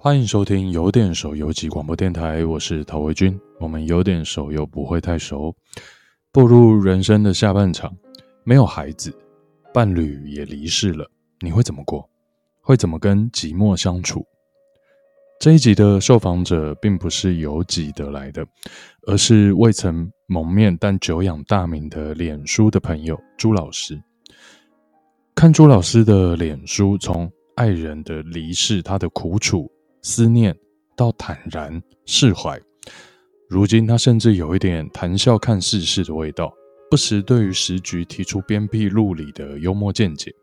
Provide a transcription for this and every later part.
欢迎收听有点熟游记广播电台，我是陶维军。我们有点熟又不会太熟，步入人生的下半场，没有孩子，伴侣也离世了，你会怎么过？会怎么跟寂寞相处？这一集的受访者并不是由己得来的，而是未曾谋面但久仰大名的脸书的朋友朱老师。看朱老师的脸书，从爱人的离世，他的苦楚。思念到坦然释怀，如今他甚至有一点谈笑看世事的味道，不时对于时局提出鞭辟入里的幽默见解，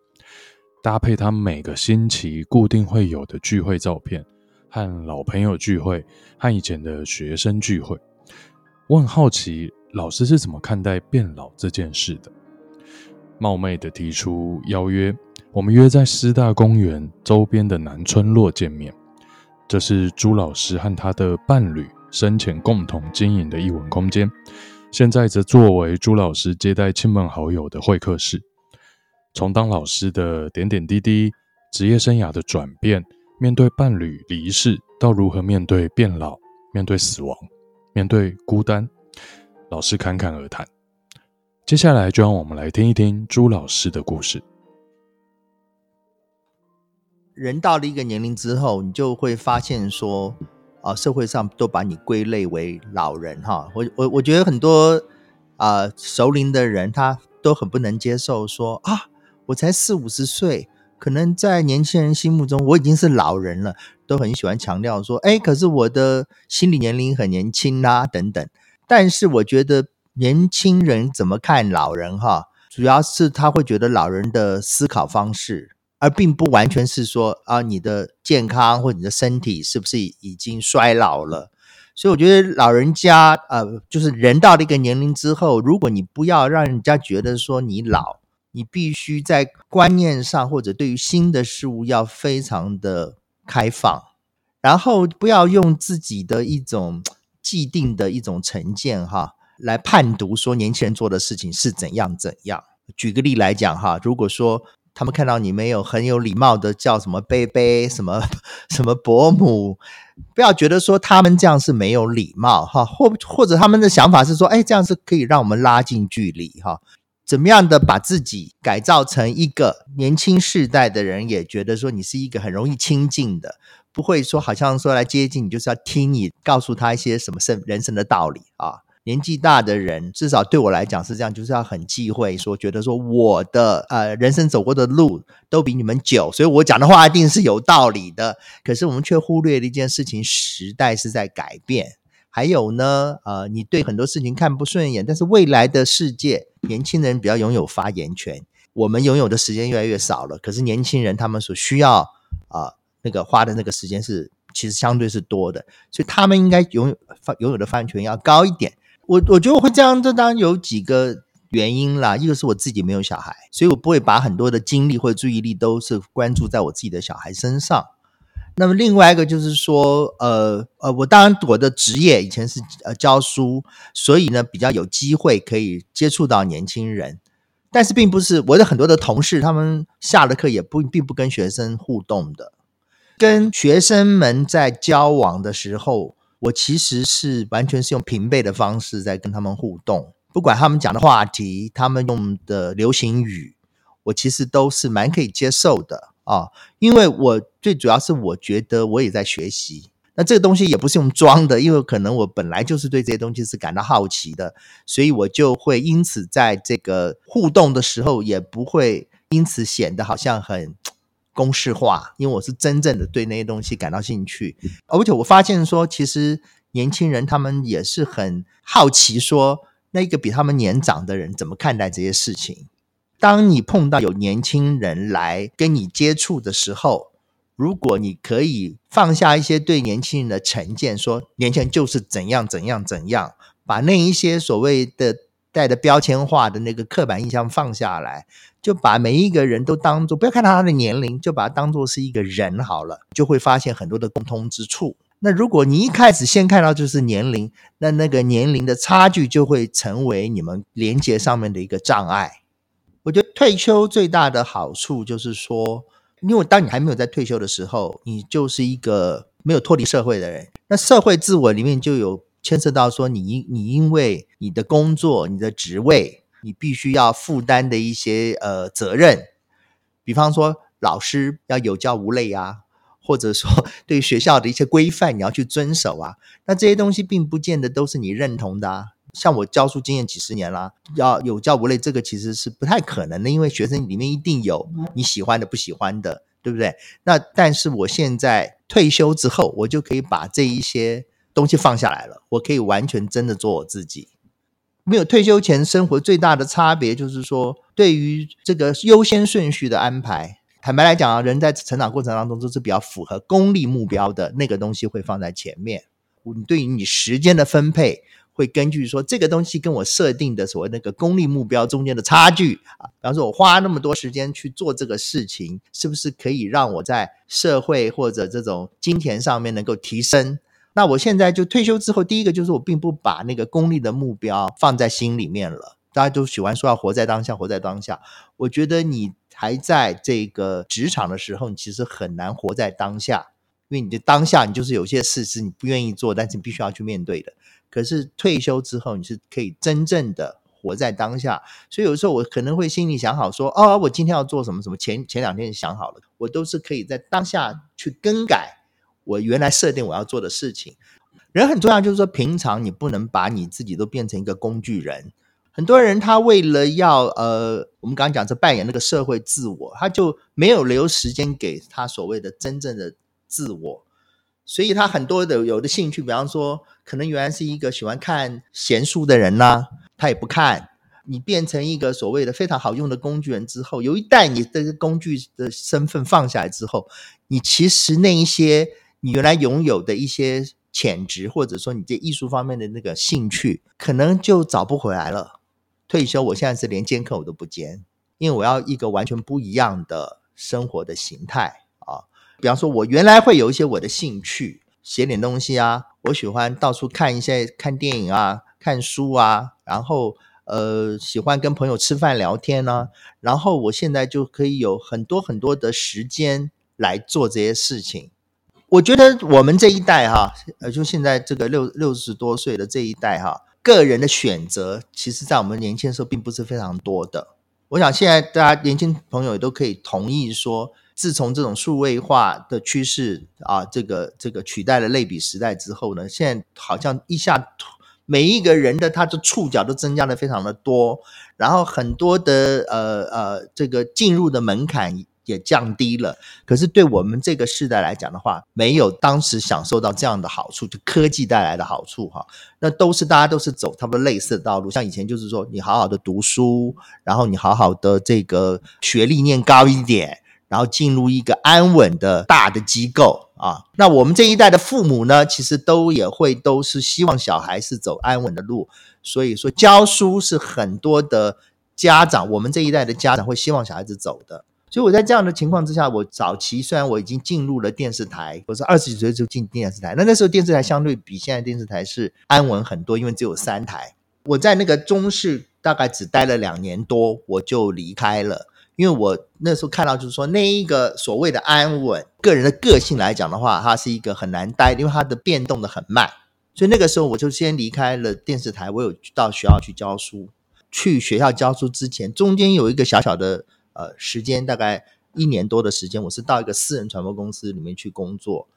搭配他每个星期固定会有的聚会照片，和老朋友聚会，和以前的学生聚会。我很好奇，老师是怎么看待变老这件事的？冒昧的提出邀约，我们约在师大公园周边的南村落见面。这是朱老师和他的伴侣生前共同经营的艺文空间，现在则作为朱老师接待亲朋好友的会客室。从当老师的点点滴滴、职业生涯的转变、面对伴侣离世，到如何面对变老、面对死亡、面对孤单，老师侃侃而谈。接下来就让我们来听一听朱老师的故事。人到了一个年龄之后，你就会发现说，啊、社会上都把你归类为老人哈。我我我觉得很多啊、熟龄的人，他都很不能接受说啊，我才四五十岁，可能在年轻人心目中我已经是老人了，都很喜欢强调说，哎，可是我的心理年龄很年轻啦、等等。但是我觉得年轻人怎么看老人哈，主要是他会觉得老人的思考方式。而并不完全是说啊，你的健康或者你的身体是不是已经衰老了？所以我觉得老人家呃，就是人到了一个年龄之后，如果你不要让人家觉得说你老，你必须在观念上或者对于新的事物要非常的开放，然后不要用自己的一种既定的一种成见哈来判读说年轻人做的事情是怎样怎样。举个例来讲哈，如果说。他们看到你没有很有礼貌的叫什么贝贝，什么什么伯母，不要觉得说他们这样是没有礼貌哈，或或者他们的想法是说，哎，这样是可以让我们拉近距离哈，怎么样的把自己改造成一个年轻世代的人，也觉得说你是一个很容易亲近的，不会说好像说来接近你就是要听你告诉他一些什么生人生的道理啊。年纪大的人，至少对我来讲是这样，就是要很忌讳说，觉得说我的呃人生走过的路都比你们久，所以我讲的话一定是有道理的。可是我们却忽略了一件事情：时代是在改变。还有呢，呃，你对很多事情看不顺眼，但是未来的世界，年轻人比较拥有发言权。我们拥有的时间越来越少了，可是年轻人他们所需要啊、那个花的那个时间是其实相对是多的，所以他们应该拥有发拥有的发言权要高一点。我我觉得我会这样，这当然有几个原因啦。一个是我自己没有小孩，所以我不会把很多的精力或者注意力都是关注在我自己的小孩身上。那么另外一个就是说，呃呃，我当然我的职业以前是呃教书，所以呢比较有机会可以接触到年轻人，但是并不是我的很多的同事，他们下了课也不并不跟学生互动的，跟学生们在交往的时候。我其实是完全是用平辈的方式在跟他们互动，不管他们讲的话题，他们用的流行语，我其实都是蛮可以接受的啊。因为我最主要是我觉得我也在学习，那这个东西也不是用装的，因为可能我本来就是对这些东西是感到好奇的，所以我就会因此在这个互动的时候，也不会因此显得好像很。公式化，因为我是真正的对那些东西感到兴趣，而且我发现说，其实年轻人他们也是很好奇，说那个比他们年长的人怎么看待这些事情。当你碰到有年轻人来跟你接触的时候，如果你可以放下一些对年轻人的成见，说年轻人就是怎样怎样怎样，把那一些所谓的带的标签化的那个刻板印象放下来。就把每一个人都当做，不要看他的年龄，就把他当做是一个人好了，就会发现很多的共通之处。那如果你一开始先看到就是年龄，那那个年龄的差距就会成为你们连接上面的一个障碍。我觉得退休最大的好处就是说，因为当你还没有在退休的时候，你就是一个没有脱离社会的人。那社会自我里面就有牵涉到说你，你你因为你的工作、你的职位，你必须要负担的一些呃责任，比方说老师要有教无类啊，或者说 对学校的一些规范你要去遵守啊，那这些东西并不见得都是你认同的啊。像我教书经验几十年啦，要有教无类，这个其实是不太可能的，因为学生里面一定有你喜欢的、不喜欢的，对不对？那但是我现在退休之后，我就可以把这一些东西放下来了，我可以完全真的做我自己。没有退休前生活最大的差别就是说，对于这个优先顺序的安排，坦白来讲啊，人在成长过程当中都是比较符合功利目标的那个东西会放在前面。你对于你时间的分配。会根据说这个东西跟我设定的所谓那个功利目标中间的差距啊，比方说我花那么多时间去做这个事情，是不是可以让我在社会或者这种金钱上面能够提升？那我现在就退休之后，第一个就是我并不把那个功利的目标放在心里面了。大家都喜欢说要活在当下，活在当下。我觉得你还在这个职场的时候，你其实很难活在当下，因为你的当下你就是有些事是你不愿意做，但是你必须要去面对的。可是退休之后，你是可以真正的活在当下。所以有时候我可能会心里想好说，哦，我今天要做什么什么，前前两天想好了，我都是可以在当下去更改我原来设定我要做的事情。人很重要，就是说平常你不能把你自己都变成一个工具人。很多人他为了要呃，我们刚刚讲是扮演那个社会自我，他就没有留时间给他所谓的真正的自我。所以他很多的有的兴趣，比方说，可能原来是一个喜欢看闲书的人呢，他也不看。你变成一个所谓的非常好用的工具人之后，有一旦你这个工具的身份放下来之后，你其实那一些你原来拥有的一些潜质，或者说你这艺术方面的那个兴趣，可能就找不回来了。退休，我现在是连兼课我都不兼，因为我要一个完全不一样的生活的形态啊。比方说，我原来会有一些我的兴趣，写点东西啊，我喜欢到处看一些看电影啊，看书啊，然后呃，喜欢跟朋友吃饭聊天啊，然后我现在就可以有很多很多的时间来做这些事情。我觉得我们这一代哈，呃，就现在这个六六十多岁的这一代哈，个人的选择，其实在我们年轻的时候并不是非常多的。我想现在大家年轻朋友也都可以同意说。自从这种数位化的趋势啊，这个这个取代了类比时代之后呢，现在好像一下每一个人的他的触角都增加的非常的多，然后很多的呃呃这个进入的门槛也降低了。可是对我们这个世代来讲的话，没有当时享受到这样的好处，就科技带来的好处哈，那都是大家都是走差不多类似的道路。像以前就是说，你好好的读书，然后你好好的这个学历念高一点。然后进入一个安稳的大的机构啊，那我们这一代的父母呢，其实都也会都是希望小孩是走安稳的路，所以说教书是很多的家长，我们这一代的家长会希望小孩子走的。所以我在这样的情况之下，我早期虽然我已经进入了电视台，我是二十几岁就进电视台，那那时候电视台相对比现在电视台是安稳很多，因为只有三台。我在那个中视大概只待了两年多，我就离开了。因为我那时候看到，就是说那一个所谓的安稳，个人的个性来讲的话，它是一个很难待，因为它的变动的很慢。所以那个时候我就先离开了电视台，我有到学校去教书。去学校教书之前，中间有一个小小的呃时间，大概一年多的时间，我是到一个私人传播公司里面去工作。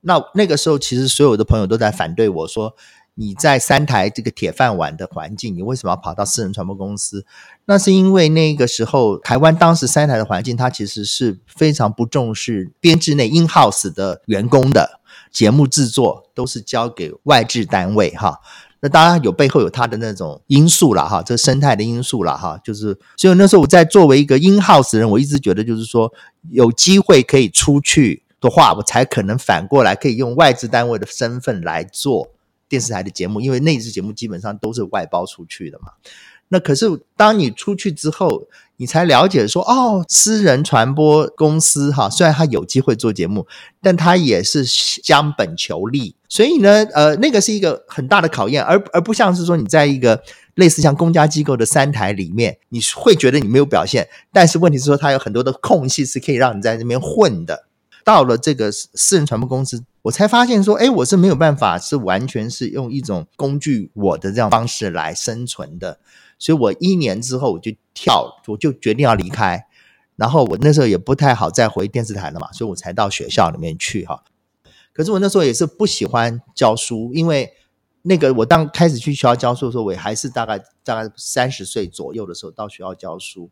那那个时候，其实所有的朋友都在反对我说。你在三台这个铁饭碗的环境，你为什么要跑到私人传播公司？那是因为那个时候台湾当时三台的环境，它其实是非常不重视编制内 in house 的员工的节目制作，都是交给外制单位哈。那当然有背后有它的那种因素了哈，这生态的因素了哈。就是所以那时候我在作为一个 in house 人，我一直觉得就是说有机会可以出去的话，我才可能反过来可以用外资单位的身份来做。电视台的节目，因为内资节目基本上都是外包出去的嘛。那可是当你出去之后，你才了解说，哦，私人传播公司哈，虽然他有机会做节目，但他也是将本求利。所以呢，呃，那个是一个很大的考验，而而不像是说你在一个类似像公家机构的三台里面，你会觉得你没有表现，但是问题是说，他有很多的空隙是可以让你在那边混的。到了这个私人传播公司我才发现说，哎，我是没有办法是完全是用一种工具我的这样方式来生存的。所以我一年之后我就跳，我就决定要离开。然后我那时候也不太好再回电视台了嘛，所以我才到学校里面去哈。可是我那时候也是不喜欢教书，因为那个我当开始去学校教书的时候，我还是大概大概三十岁左右的时候到学校教书，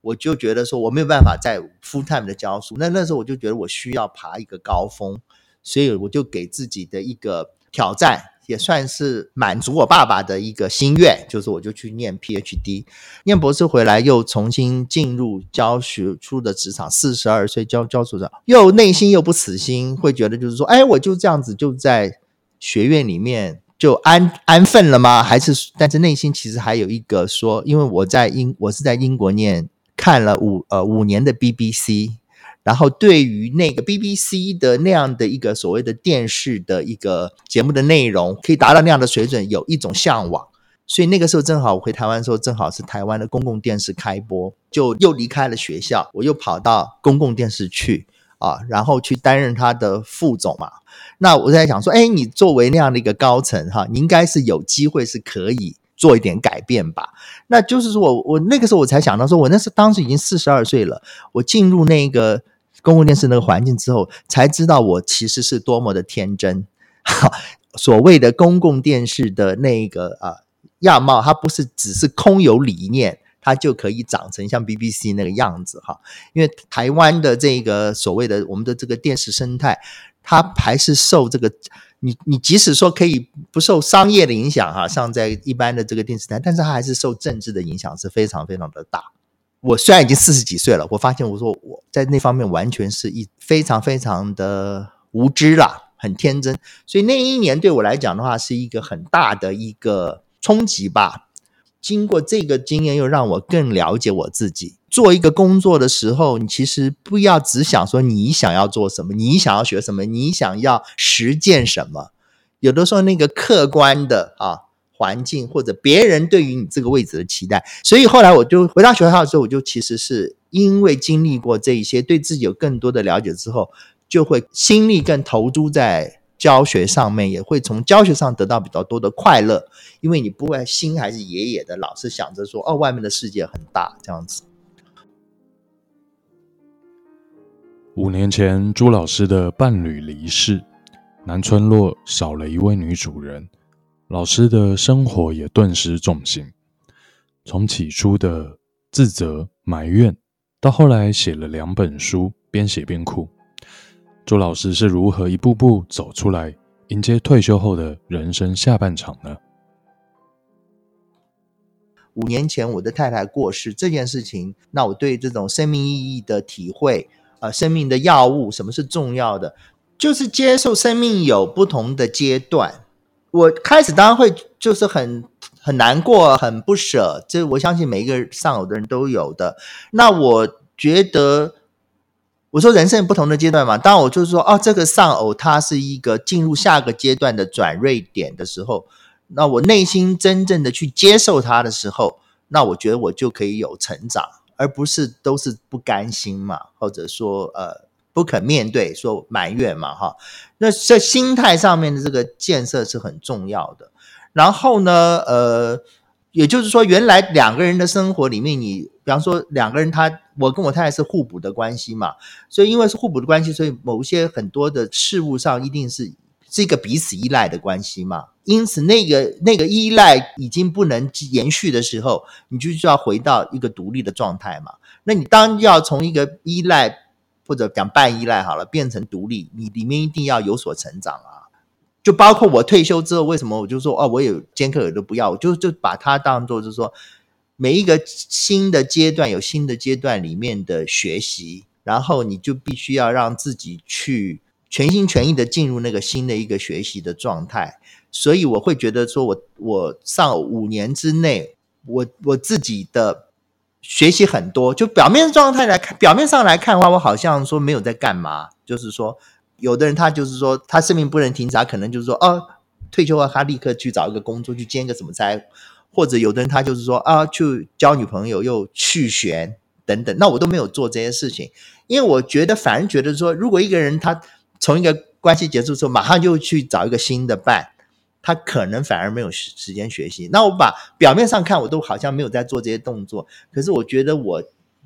我就觉得说我没有办法再 full time 的教书。那那时候我就觉得我需要爬一个高峰，所以我就给自己的一个挑战。也算是满足我爸爸的一个心愿，就是我就去念 PhD，念博士回来又重新进入教学出的职场，四十二岁教教书的，又内心又不死心，会觉得就是说，哎，我就这样子就在学院里面就安安分了吗？还是但是内心其实还有一个说，因为我在英我是在英国念看了五呃五年的 BBC。然后对于那个 BBC 的那样的一个所谓的电视的一个节目的内容，可以达到那样的水准，有一种向往。所以那个时候正好我回台湾的时候，正好是台湾的公共电视开播，就又离开了学校，我又跑到公共电视去啊，然后去担任他的副总嘛。那我在想说，哎，你作为那样的一个高层哈，你应该是有机会是可以做一点改变吧？那就是说我我那个时候我才想到说，我那是当时已经四十二岁了，我进入那个。公共电视那个环境之后，才知道我其实是多么的天真。哈，所谓的公共电视的那个啊样貌，它不是只是空有理念，它就可以长成像 BBC 那个样子哈。因为台湾的这个所谓的我们的这个电视生态，它还是受这个你你即使说可以不受商业的影响哈，像在一般的这个电视台，但是它还是受政治的影响是非常非常的大。我虽然已经四十几岁了，我发现我说我在那方面完全是一非常非常的无知啦，很天真。所以那一年对我来讲的话，是一个很大的一个冲击吧。经过这个经验，又让我更了解我自己。做一个工作的时候，你其实不要只想说你想要做什么，你想要学什么，你想要实践什么。有的时候那个客观的啊。环境或者别人对于你这个位置的期待，所以后来我就回到学校的时候，我就其实是因为经历过这一些，对自己有更多的了解之后，就会心力更投注在教学上面，也会从教学上得到比较多的快乐，因为你不会心还是野野的，老是想着说哦，外面的世界很大这样子。五年前，朱老师的伴侣离世，南村落少了一位女主人。老师的生活也顿时重心，从起初的自责埋怨，到后来写了两本书，边写边哭。朱老师是如何一步步走出来，迎接退休后的人生下半场呢？五年前我的太太过世这件事情，那我对这种生命意义的体会，呃，生命的要务，什么是重要的，就是接受生命有不同的阶段。我开始当然会就是很很难过，很不舍，这我相信每一个丧偶的人都有的。那我觉得，我说人生不同的阶段嘛，当我就是说，哦，这个丧偶它是一个进入下个阶段的转锐点的时候，那我内心真正的去接受它的时候，那我觉得我就可以有成长，而不是都是不甘心嘛，或者说呃。不肯面对，说埋怨嘛，哈，那在心态上面的这个建设是很重要的。然后呢，呃，也就是说，原来两个人的生活里面，你比方说两个人他，我跟我太太是互补的关系嘛，所以因为是互补的关系，所以某些很多的事物上一定是是一个彼此依赖的关系嘛。因此，那个那个依赖已经不能延续的时候，你就需要回到一个独立的状态嘛。那你当要从一个依赖。或者讲半依赖好了，变成独立，你里面一定要有所成长啊！就包括我退休之后，为什么我就说哦，我有兼课我都不要，我就就把它当做就是说，每一个新的阶段有新的阶段里面的学习，然后你就必须要让自己去全心全意的进入那个新的一个学习的状态。所以我会觉得说，我我上五年之内，我我自己的。学习很多，就表面状态来看，表面上来看的话，我好像说没有在干嘛。就是说，有的人他就是说，他生命不能停止，他可能就是说，哦，退休了他立刻去找一个工作，去兼个什么差，或者有的人他就是说，啊，去交女朋友，又续弦等等。那我都没有做这些事情，因为我觉得，反而觉得说，如果一个人他从一个关系结束之后，马上就去找一个新的伴，他可能反而没有时时间学习。那我把表面上看，我都好像没有在做这些动作，可是我觉得我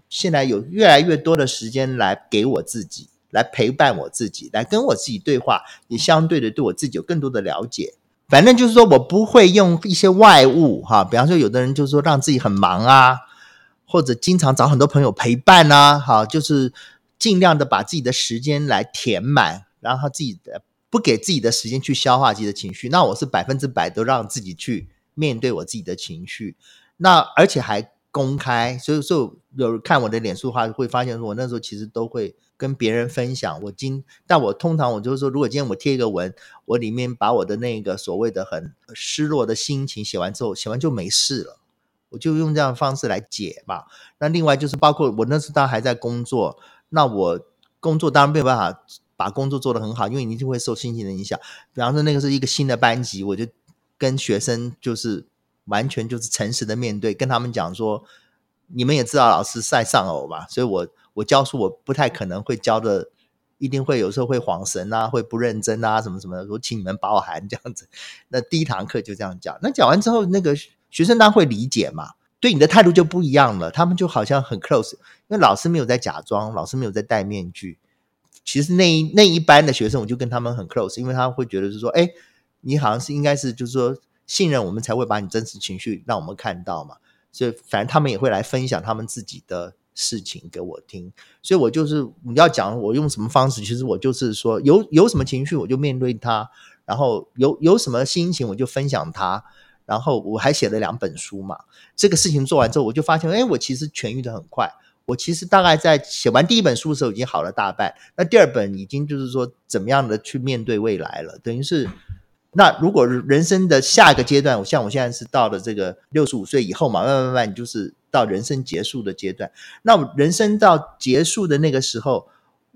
现在有越来越多的时间来给我自己，来陪伴我自己，来跟我自己对话，也相对的对我自己有更多的了解。反正就是说我不会用一些外物哈，比方说有的人就是说让自己很忙啊，或者经常找很多朋友陪伴啊，哈，就是尽量的把自己的时间来填满。然后自己的不给自己的时间去消化自己的情绪，那我是百分之百都让自己去面对我自己的情绪，那而且还公开，所以说有看我的脸书的话，会发现说我那时候其实都会跟别人分享我今，但我通常我就是说，如果今天我贴一个文，我里面把我的那个所谓的很失落的心情写完之后，写完就没事了，我就用这样的方式来解嘛。那另外就是包括我那时候当还在工作，那我工作当然没有办法。把工作做得很好，因为你一定会受心情的影响。比方说，那个是一个新的班级，我就跟学生就是完全就是诚实的面对，跟他们讲说，你们也知道老师在上偶嘛，所以我我教书我不太可能会教的，一定会有时候会晃神啊，会不认真啊，什么什么的，我请你们包涵这样子。那第一堂课就这样讲，那讲完之后，那个学生当然会理解嘛，对你的态度就不一样了，他们就好像很 close，因为老师没有在假装，老师没有在戴面具。其实那一那一班的学生，我就跟他们很 close，因为他会觉得是说，哎，你好像是应该是就是说信任我们才会把你真实情绪让我们看到嘛，所以反正他们也会来分享他们自己的事情给我听，所以我就是你要讲我用什么方式，其实我就是说有有什么情绪我就面对他，然后有有什么心情我就分享他，然后我还写了两本书嘛，这个事情做完之后，我就发现，哎，我其实痊愈的很快。我其实大概在写完第一本书的时候已经好了大半，那第二本已经就是说怎么样的去面对未来了，等于是那如果人生的下一个阶段，像我现在是到了这个六十五岁以后嘛，慢慢慢慢就是到人生结束的阶段。那我人生到结束的那个时候，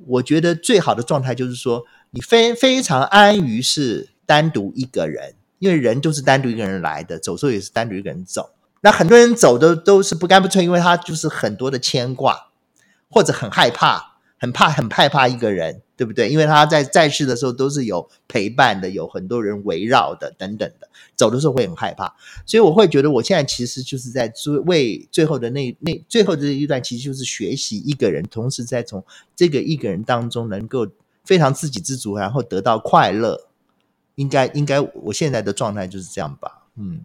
我觉得最好的状态就是说，你非非常安于是单独一个人，因为人就是单独一个人来的，走时候也是单独一个人走。那很多人走的都是不干不脆，因为他就是很多的牵挂，或者很害怕，很怕，很害怕一个人，对不对？因为他在在世的时候都是有陪伴的，有很多人围绕的，等等的，走的时候会很害怕。所以我会觉得，我现在其实就是在为最后的那那最后的一段，其实就是学习一个人，同时在从这个一个人当中能够非常自给自足，然后得到快乐。应该应该，我现在的状态就是这样吧，嗯。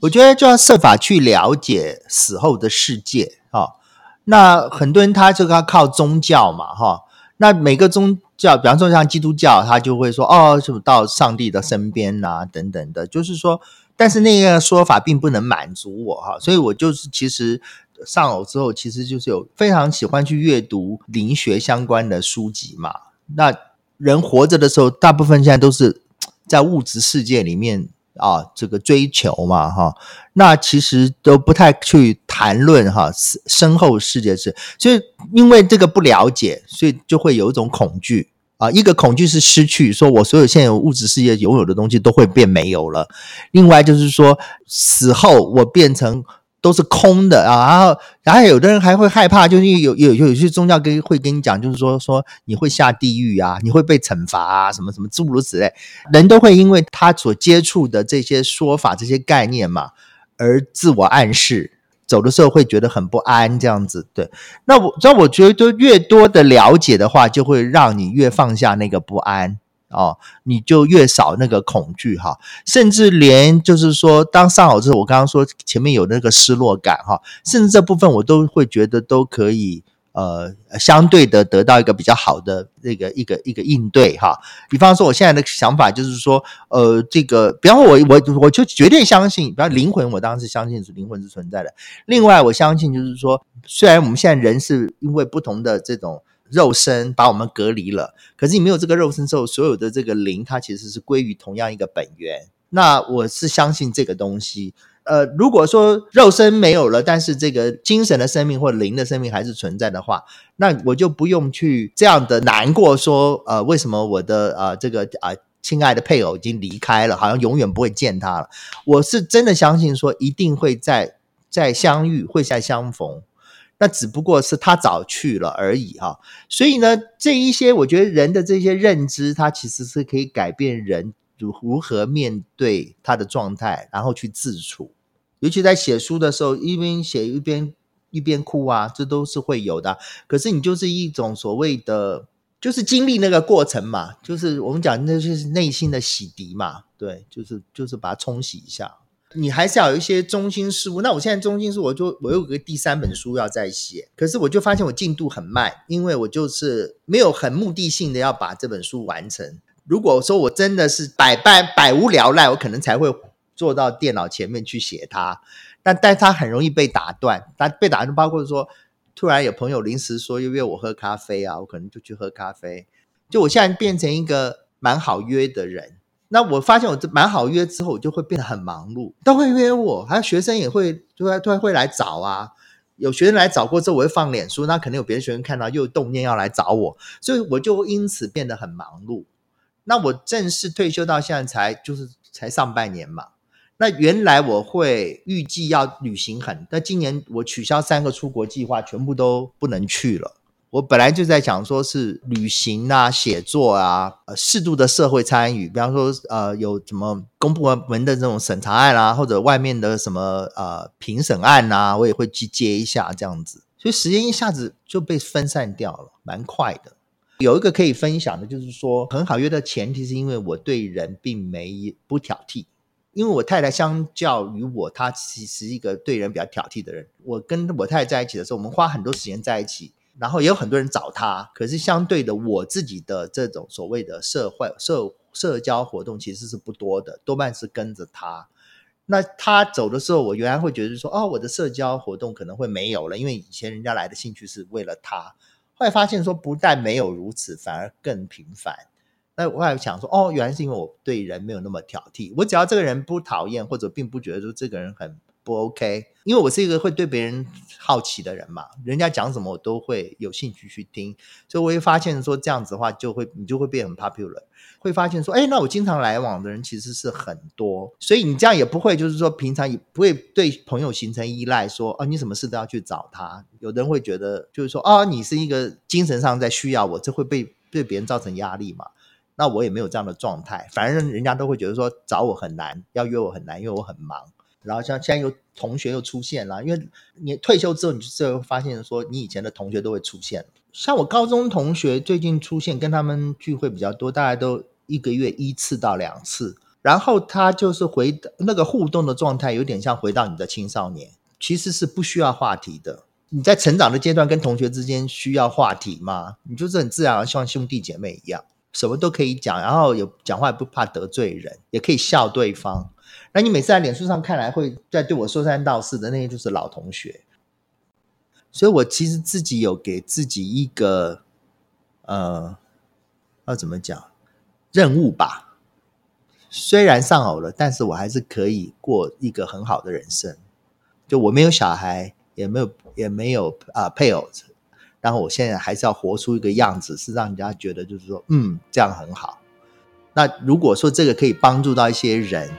我觉得就要设法去了解死后的世界啊。那很多人他就要靠宗教嘛，哈。那每个宗教，比方说像基督教，他就会说哦，是不是到上帝的身边啊，等等的。就是说，但是那个说法并不能满足我哈。所以我就是其实上偶之后，其实就是有非常喜欢去阅读灵学相关的书籍嘛。那人活着的时候，大部分现在都是在物质世界里面。啊，这个追求嘛，哈，那其实都不太去谈论哈身后世界是，所以因为这个不了解，所以就会有一种恐惧啊。一个恐惧是失去，说我所有现有物质世界拥有的东西都会变没有了；另外就是说死后我变成。都是空的啊，然后，然后有的人还会害怕，就是有有有有些宗教跟会跟你讲，就是说说你会下地狱啊，你会被惩罚啊，什么什么诸如此类，人都会因为他所接触的这些说法、这些概念嘛，而自我暗示，走的时候会觉得很不安，这样子。对，那我那我觉得越多的了解的话，就会让你越放下那个不安。哦，你就越少那个恐惧哈，甚至连就是说，当上好之后，我刚刚说前面有那个失落感哈，甚至这部分我都会觉得都可以呃相对的得到一个比较好的那个一个一个应对哈。比方说，我现在的想法就是说，呃，这个，比方说我我我就绝对相信，比方灵魂，我当时相信是灵魂是存在的。另外，我相信就是说，虽然我们现在人是因为不同的这种。肉身把我们隔离了，可是你没有这个肉身之后，所有的这个灵，它其实是归于同样一个本源。那我是相信这个东西。呃，如果说肉身没有了，但是这个精神的生命或灵的生命还是存在的话，那我就不用去这样的难过说，呃，为什么我的呃这个啊、呃、亲爱的配偶已经离开了，好像永远不会见他了。我是真的相信说，一定会再再相遇，会再相逢。那只不过是他早去了而已哈。所以呢，这一些我觉得人的这些认知，它其实是可以改变人如如何面对他的状态，然后去自处。尤其在写书的时候，一边写一边一边哭啊，这都是会有的。可是你就是一种所谓的，就是经历那个过程嘛，就是我们讲那就是内心的洗涤嘛，对，就是就是把它冲洗一下。你还是要有一些中心事物。那我现在中心事，我就我有个第三本书要再写，可是我就发现我进度很慢，因为我就是没有很目的性的要把这本书完成。如果说我真的是百般百无聊赖，我可能才会。坐到电脑前面去写它，但但它很容易被打断。它被打断，包括说突然有朋友临时说要约我喝咖啡啊，我可能就去喝咖啡。就我现在变成一个蛮好约的人。那我发现我这蛮好约之后，我就会变得很忙碌，都会约我，还有学生也会突然突然会来找啊。有学生来找过之后，我会放脸书，那可能有别的学生看到又动念要来找我，所以我就因此变得很忙碌。那我正式退休到现在才就是才上半年嘛。那原来我会预计要旅行很，但今年我取消三个出国计划，全部都不能去了。我本来就在讲说是旅行啊、写作啊、呃适度的社会参与，比方说呃有什么公部门的这种审查案啊，或者外面的什么呃评审案啊，我也会去接一下这样子。所以时间一下子就被分散掉了，蛮快的。有一个可以分享的，就是说很好约的前提是因为我对人并没不挑剔。因为我太太相较于我，她其实是一个对人比较挑剔的人。我跟我太太在一起的时候，我们花很多时间在一起，然后也有很多人找他。可是相对的，我自己的这种所谓的社会社社交活动其实是不多的，多半是跟着他。那他走的时候，我原来会觉得说，哦，我的社交活动可能会没有了，因为以前人家来的兴趣是为了他。后来发现说，不但没有如此，反而更频繁。那我还想说，哦，原来是因为我对人没有那么挑剔。我只要这个人不讨厌，或者并不觉得说这个人很不 OK，因为我是一个会对别人好奇的人嘛，人家讲什么我都会有兴趣去听。所以我会发现说这样子的话，就会你就会变很 popular，会发现说，哎，那我经常来往的人其实是很多，所以你这样也不会就是说平常也不会对朋友形成依赖，说哦，你什么事都要去找他。有的人会觉得就是说，哦，你是一个精神上在需要我，这会被对别人造成压力嘛。那我也没有这样的状态，反正人家都会觉得说找我很难，要约我很难，因为我很忙。然后像现在有同学又出现了，因为你退休之后，你就会发现说你以前的同学都会出现。像我高中同学最近出现，跟他们聚会比较多，大概都一个月一次到两次。然后他就是回那个互动的状态，有点像回到你的青少年，其实是不需要话题的。你在成长的阶段跟同学之间需要话题吗？你就是很自然，像兄弟姐妹一样。什么都可以讲，然后有讲话也不怕得罪人，也可以笑对方。那你每次在脸书上看来会在对我说三道四的那些就是老同学。所以我其实自己有给自己一个呃，要怎么讲任务吧？虽然丧偶了，但是我还是可以过一个很好的人生。就我没有小孩，也没有也没有啊、配偶。然后我现在还是要活出一个样子，是让人家觉得就是说，嗯，这样很好。那如果说这个可以帮助到一些人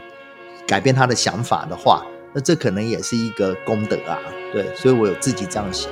改变他的想法的话，那这可能也是一个功德啊。对，所以我有自己这样想。